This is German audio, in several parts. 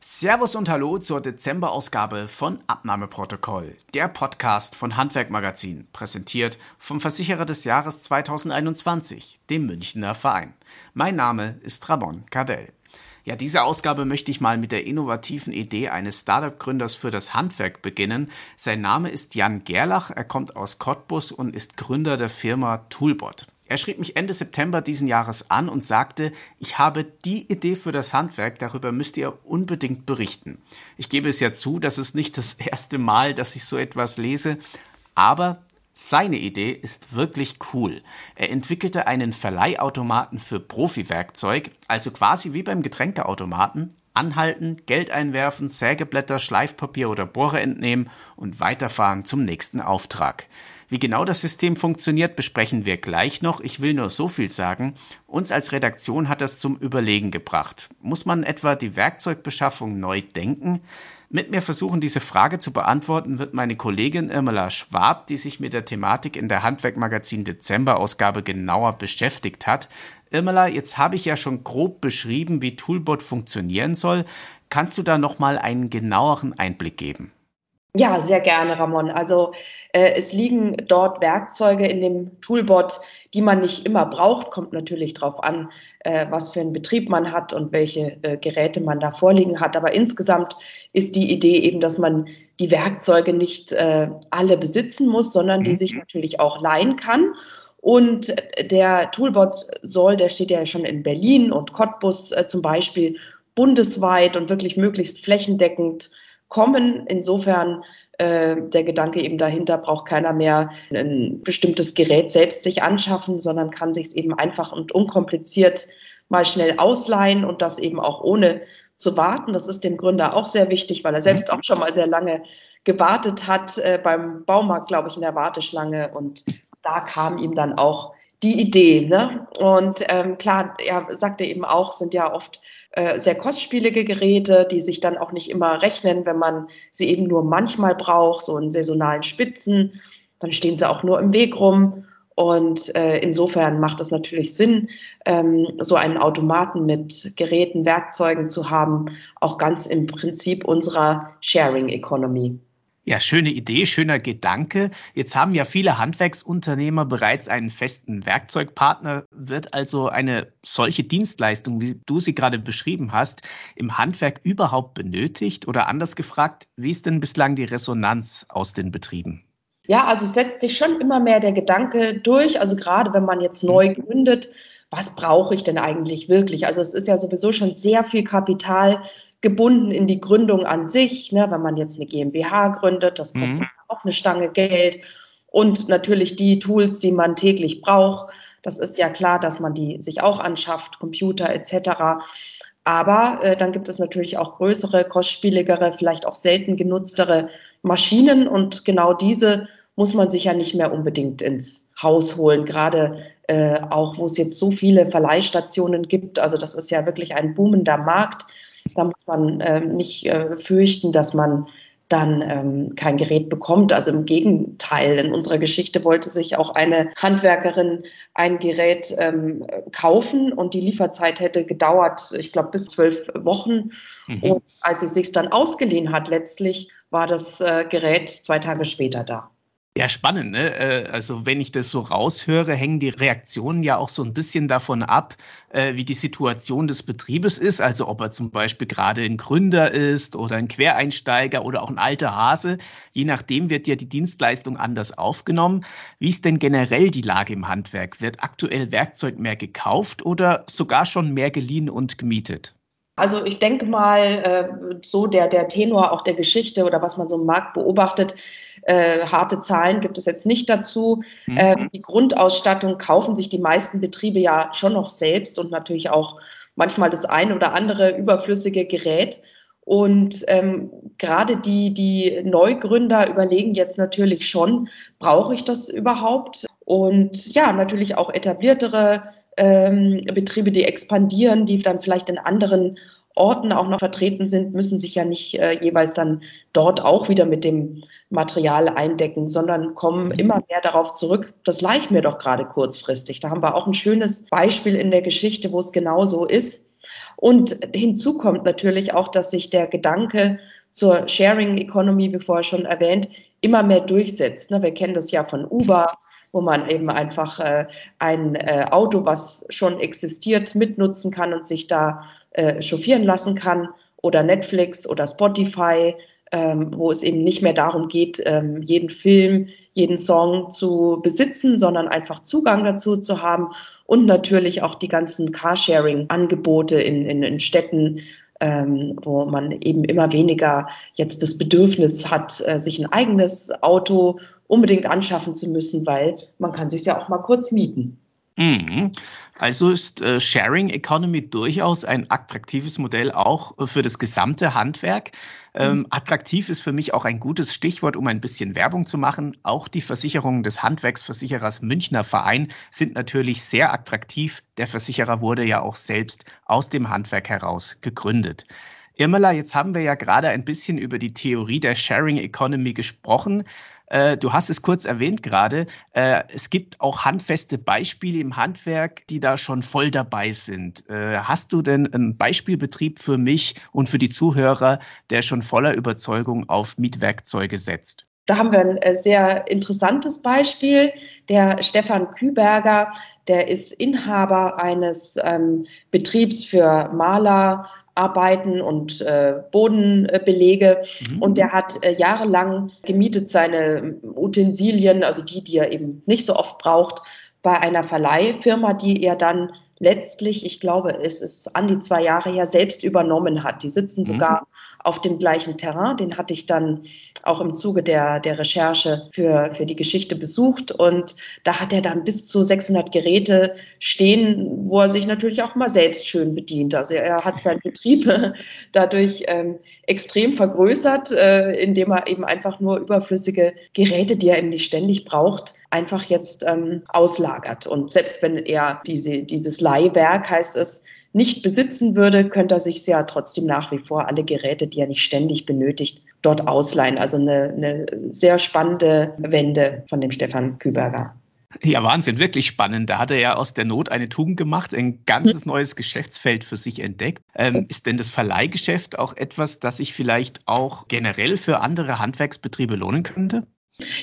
Servus und Hallo zur Dezemberausgabe von Abnahmeprotokoll, der Podcast von Handwerkmagazin, präsentiert vom Versicherer des Jahres 2021, dem Münchner Verein. Mein Name ist Ramon Cardell. Ja, diese Ausgabe möchte ich mal mit der innovativen Idee eines Startup-Gründers für das Handwerk beginnen. Sein Name ist Jan Gerlach, er kommt aus Cottbus und ist Gründer der Firma Toolbot. Er schrieb mich Ende September diesen Jahres an und sagte, ich habe die Idee für das Handwerk, darüber müsst ihr unbedingt berichten. Ich gebe es ja zu, das ist nicht das erste Mal, dass ich so etwas lese, aber seine Idee ist wirklich cool. Er entwickelte einen Verleihautomaten für Profi-Werkzeug, also quasi wie beim Getränkeautomaten, anhalten, Geld einwerfen, Sägeblätter, Schleifpapier oder Bohrer entnehmen und weiterfahren zum nächsten Auftrag. Wie genau das System funktioniert, besprechen wir gleich noch. Ich will nur so viel sagen. Uns als Redaktion hat das zum Überlegen gebracht. Muss man etwa die Werkzeugbeschaffung neu denken? Mit mir versuchen, diese Frage zu beantworten, wird meine Kollegin Irmela Schwab, die sich mit der Thematik in der Handwerkmagazin Dezember-Ausgabe genauer beschäftigt hat. Irmela, jetzt habe ich ja schon grob beschrieben, wie Toolbot funktionieren soll. Kannst du da nochmal einen genaueren Einblick geben? Ja, sehr gerne, Ramon. Also äh, es liegen dort Werkzeuge in dem Toolbot, die man nicht immer braucht. Kommt natürlich darauf an, äh, was für einen Betrieb man hat und welche äh, Geräte man da vorliegen hat. Aber insgesamt ist die Idee eben, dass man die Werkzeuge nicht äh, alle besitzen muss, sondern die mhm. sich natürlich auch leihen kann. Und der Toolbot soll, der steht ja schon in Berlin und Cottbus äh, zum Beispiel bundesweit und wirklich möglichst flächendeckend kommen. Insofern äh, der Gedanke eben dahinter, braucht keiner mehr ein bestimmtes Gerät selbst sich anschaffen, sondern kann sich es eben einfach und unkompliziert mal schnell ausleihen und das eben auch ohne zu warten. Das ist dem Gründer auch sehr wichtig, weil er selbst auch schon mal sehr lange gewartet hat äh, beim Baumarkt, glaube ich, in der Warteschlange. Und da kam ihm dann auch die Idee. Ne? Und ähm, klar, er sagte eben auch, sind ja oft äh, sehr kostspielige Geräte, die sich dann auch nicht immer rechnen, wenn man sie eben nur manchmal braucht, so in saisonalen Spitzen. Dann stehen sie auch nur im Weg rum. Und äh, insofern macht es natürlich Sinn, ähm, so einen Automaten mit Geräten, Werkzeugen zu haben, auch ganz im Prinzip unserer Sharing Economy. Ja, schöne Idee, schöner Gedanke. Jetzt haben ja viele Handwerksunternehmer bereits einen festen Werkzeugpartner. Wird also eine solche Dienstleistung, wie du sie gerade beschrieben hast, im Handwerk überhaupt benötigt? Oder anders gefragt, wie ist denn bislang die Resonanz aus den Betrieben? Ja, also es setzt sich schon immer mehr der Gedanke durch. Also gerade wenn man jetzt neu gründet, was brauche ich denn eigentlich wirklich? Also es ist ja sowieso schon sehr viel Kapital gebunden in die Gründung an sich. Ne? Wenn man jetzt eine GmbH gründet, das kostet mhm. auch eine Stange Geld. Und natürlich die Tools, die man täglich braucht. Das ist ja klar, dass man die sich auch anschafft, Computer etc. Aber äh, dann gibt es natürlich auch größere, kostspieligere, vielleicht auch selten genutztere Maschinen. Und genau diese muss man sich ja nicht mehr unbedingt ins Haus holen, gerade äh, auch, wo es jetzt so viele Verleihstationen gibt. Also das ist ja wirklich ein boomender Markt. Da muss man äh, nicht äh, fürchten, dass man dann ähm, kein Gerät bekommt. Also im Gegenteil, in unserer Geschichte wollte sich auch eine Handwerkerin ein Gerät ähm, kaufen und die Lieferzeit hätte gedauert, ich glaube, bis zwölf Wochen. Mhm. Und als sie sich dann ausgeliehen hat, letztlich war das äh, Gerät zwei Tage später da. Ja, spannend. Ne? Äh, also wenn ich das so raushöre, hängen die Reaktionen ja auch so ein bisschen davon ab, äh, wie die Situation des Betriebes ist. Also ob er zum Beispiel gerade ein Gründer ist oder ein Quereinsteiger oder auch ein alter Hase. Je nachdem wird ja die Dienstleistung anders aufgenommen. Wie ist denn generell die Lage im Handwerk? Wird aktuell Werkzeug mehr gekauft oder sogar schon mehr geliehen und gemietet? Also ich denke mal, äh, so der, der Tenor auch der Geschichte oder was man so im Markt beobachtet, äh, harte Zahlen gibt es jetzt nicht dazu. Mhm. Ähm, die Grundausstattung kaufen sich die meisten Betriebe ja schon noch selbst und natürlich auch manchmal das ein oder andere überflüssige Gerät. Und ähm, gerade die, die Neugründer überlegen jetzt natürlich schon, brauche ich das überhaupt? Und ja, natürlich auch etabliertere ähm, Betriebe, die expandieren, die dann vielleicht in anderen Orten auch noch vertreten sind, müssen sich ja nicht äh, jeweils dann dort auch wieder mit dem Material eindecken, sondern kommen mhm. immer mehr darauf zurück, das leicht mir doch gerade kurzfristig. Da haben wir auch ein schönes Beispiel in der Geschichte, wo es genau so ist. Und hinzu kommt natürlich auch, dass sich der Gedanke zur Sharing Economy, wie vorher schon erwähnt, immer mehr durchsetzt. Ne? Wir kennen das ja von Uber, wo man eben einfach äh, ein äh, Auto, was schon existiert, mitnutzen kann und sich da äh, chauffieren lassen kann oder Netflix oder Spotify, ähm, wo es eben nicht mehr darum geht, ähm, jeden Film, jeden Song zu besitzen, sondern einfach Zugang dazu zu haben und natürlich auch die ganzen Carsharing-Angebote in, in, in Städten, ähm, wo man eben immer weniger jetzt das Bedürfnis hat, äh, sich ein eigenes Auto unbedingt anschaffen zu müssen, weil man kann sich ja auch mal kurz mieten. Mhm. Also ist äh, Sharing Economy durchaus ein attraktives Modell auch äh, für das gesamte Handwerk. Ähm, mhm. Attraktiv ist für mich auch ein gutes Stichwort, um ein bisschen Werbung zu machen. Auch die Versicherungen des Handwerksversicherers Münchner Verein sind natürlich sehr attraktiv. Der Versicherer wurde ja auch selbst aus dem Handwerk heraus gegründet. Irmela, jetzt haben wir ja gerade ein bisschen über die Theorie der Sharing Economy gesprochen. Äh, du hast es kurz erwähnt gerade. Äh, es gibt auch handfeste Beispiele im Handwerk, die da schon voll dabei sind. Äh, hast du denn einen Beispielbetrieb für mich und für die Zuhörer, der schon voller Überzeugung auf Mietwerkzeuge setzt? Da haben wir ein äh, sehr interessantes Beispiel. Der Stefan Küberger, der ist Inhaber eines ähm, Betriebs für Maler, Arbeiten und äh, Bodenbelege. Mhm. Und der hat äh, jahrelang gemietet seine Utensilien, also die, die er eben nicht so oft braucht, bei einer Verleihfirma, die er dann letztlich, ich glaube, es ist an die zwei Jahre her, selbst übernommen hat. Die sitzen mhm. sogar auf dem gleichen Terrain. Den hatte ich dann auch im Zuge der, der Recherche für, für die Geschichte besucht. Und da hat er dann bis zu 600 Geräte stehen, wo er sich natürlich auch mal selbst schön bedient. Also er hat seinen Betrieb dadurch ähm, extrem vergrößert, äh, indem er eben einfach nur überflüssige Geräte, die er eben nicht ständig braucht, einfach jetzt ähm, auslagert. Und selbst wenn er diese, dieses Leihwerk, heißt es, nicht besitzen würde, könnte er sich ja trotzdem nach wie vor alle Geräte, die er nicht ständig benötigt, dort ausleihen. Also eine, eine sehr spannende Wende von dem Stefan Küberger. Ja, Wahnsinn, wirklich spannend. Da hat er ja aus der Not eine Tugend gemacht, ein ganzes neues Geschäftsfeld für sich entdeckt. Ähm, ist denn das Verleihgeschäft auch etwas, das sich vielleicht auch generell für andere Handwerksbetriebe lohnen könnte?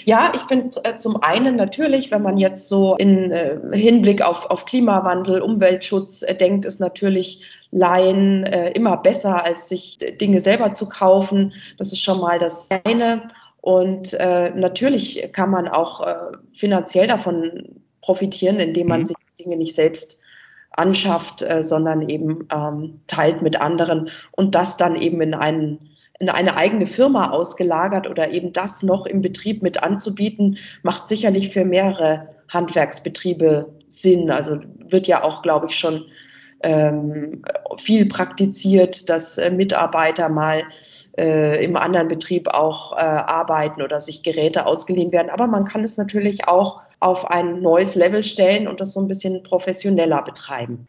Ja, ich finde äh, zum einen natürlich, wenn man jetzt so in äh, Hinblick auf, auf Klimawandel, Umweltschutz äh, denkt, ist natürlich Leihen äh, immer besser, als sich Dinge selber zu kaufen. Das ist schon mal das eine. Und äh, natürlich kann man auch äh, finanziell davon profitieren, indem man mhm. sich Dinge nicht selbst anschafft, sondern eben ähm, teilt mit anderen und das dann eben in einen in eine eigene Firma ausgelagert oder eben das noch im Betrieb mit anzubieten, macht sicherlich für mehrere Handwerksbetriebe Sinn. Also wird ja auch, glaube ich, schon ähm, viel praktiziert, dass äh, Mitarbeiter mal äh, im anderen Betrieb auch äh, arbeiten oder sich Geräte ausgeliehen werden. Aber man kann es natürlich auch auf ein neues Level stellen und das so ein bisschen professioneller betreiben.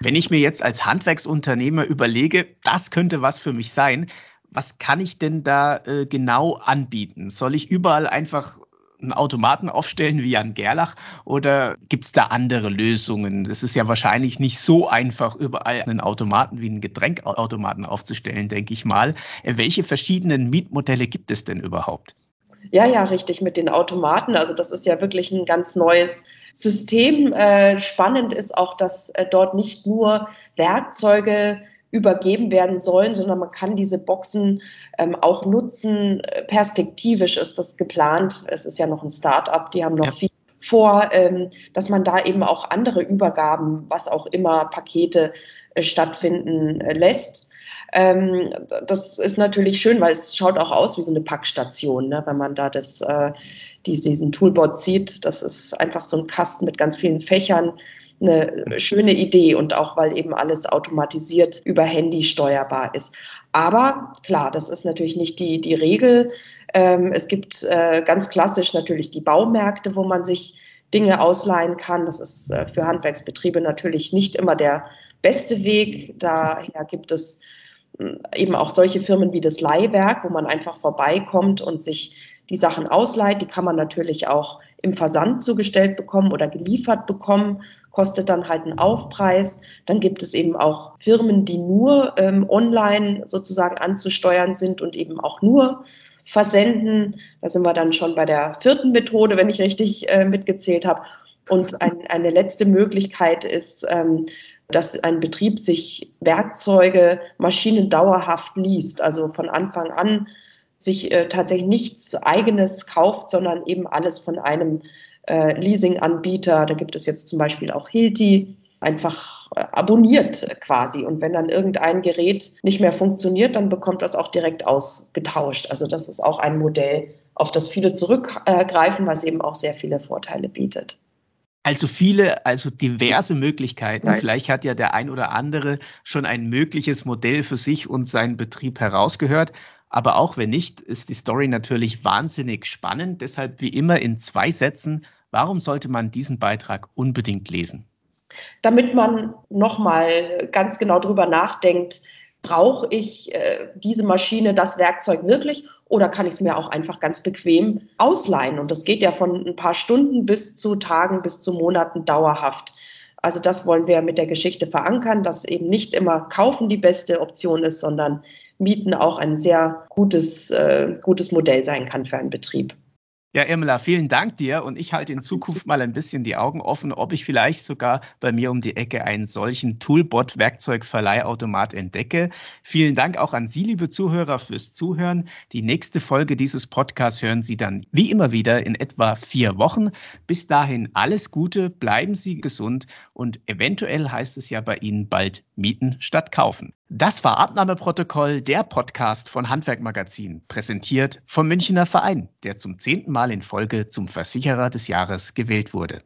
Wenn ich mir jetzt als Handwerksunternehmer überlege, das könnte was für mich sein, was kann ich denn da äh, genau anbieten? Soll ich überall einfach einen Automaten aufstellen wie Jan Gerlach oder gibt es da andere Lösungen? Es ist ja wahrscheinlich nicht so einfach, überall einen Automaten wie einen Getränkautomaten aufzustellen, denke ich mal. Äh, welche verschiedenen Mietmodelle gibt es denn überhaupt? Ja, ja, richtig, mit den Automaten. Also das ist ja wirklich ein ganz neues System. Äh, spannend ist auch, dass äh, dort nicht nur Werkzeuge übergeben werden sollen, sondern man kann diese Boxen ähm, auch nutzen. Perspektivisch ist das geplant. Es ist ja noch ein Start-up, die haben noch ja. viel vor, ähm, dass man da eben auch andere Übergaben, was auch immer, Pakete äh, stattfinden äh, lässt. Ähm, das ist natürlich schön, weil es schaut auch aus wie so eine Packstation, ne? wenn man da das, äh, diesen Toolbot sieht. Das ist einfach so ein Kasten mit ganz vielen Fächern eine schöne Idee und auch weil eben alles automatisiert über Handy steuerbar ist. Aber klar, das ist natürlich nicht die, die Regel. Ähm, es gibt äh, ganz klassisch natürlich die Baumärkte, wo man sich Dinge ausleihen kann. Das ist äh, für Handwerksbetriebe natürlich nicht immer der beste Weg. Daher gibt es hm, eben auch solche Firmen wie das Leihwerk, wo man einfach vorbeikommt und sich die Sachen ausleiht. Die kann man natürlich auch im Versand zugestellt bekommen oder geliefert bekommen, kostet dann halt einen Aufpreis. Dann gibt es eben auch Firmen, die nur ähm, online sozusagen anzusteuern sind und eben auch nur versenden. Da sind wir dann schon bei der vierten Methode, wenn ich richtig äh, mitgezählt habe. Und ein, eine letzte Möglichkeit ist, ähm, dass ein Betrieb sich Werkzeuge, Maschinen dauerhaft liest, also von Anfang an sich äh, tatsächlich nichts eigenes kauft, sondern eben alles von einem äh, Leasinganbieter. Da gibt es jetzt zum Beispiel auch Hilti, einfach äh, abonniert quasi. Und wenn dann irgendein Gerät nicht mehr funktioniert, dann bekommt das auch direkt ausgetauscht. Also das ist auch ein Modell, auf das viele zurückgreifen, was eben auch sehr viele Vorteile bietet. Also viele, also diverse Möglichkeiten. Nein. Vielleicht hat ja der ein oder andere schon ein mögliches Modell für sich und seinen Betrieb herausgehört. Aber auch wenn nicht, ist die Story natürlich wahnsinnig spannend. Deshalb wie immer in zwei Sätzen. Warum sollte man diesen Beitrag unbedingt lesen? Damit man nochmal ganz genau drüber nachdenkt, brauche ich äh, diese Maschine, das Werkzeug wirklich oder kann ich es mir auch einfach ganz bequem ausleihen? Und das geht ja von ein paar Stunden bis zu Tagen, bis zu Monaten dauerhaft. Also das wollen wir mit der Geschichte verankern, dass eben nicht immer kaufen die beste Option ist, sondern mieten auch ein sehr gutes, äh, gutes Modell sein kann für einen Betrieb. Ja, Irmela, vielen Dank dir und ich halte in Zukunft mal ein bisschen die Augen offen, ob ich vielleicht sogar bei mir um die Ecke einen solchen Toolbot-Werkzeugverleihautomat entdecke. Vielen Dank auch an Sie, liebe Zuhörer, fürs Zuhören. Die nächste Folge dieses Podcasts hören Sie dann wie immer wieder in etwa vier Wochen. Bis dahin alles Gute, bleiben Sie gesund und eventuell heißt es ja bei Ihnen bald mieten statt kaufen. Das war Abnahmeprotokoll, der Podcast von Handwerkmagazin, präsentiert vom Münchner Verein, der zum zehnten Mal in Folge zum Versicherer des Jahres gewählt wurde.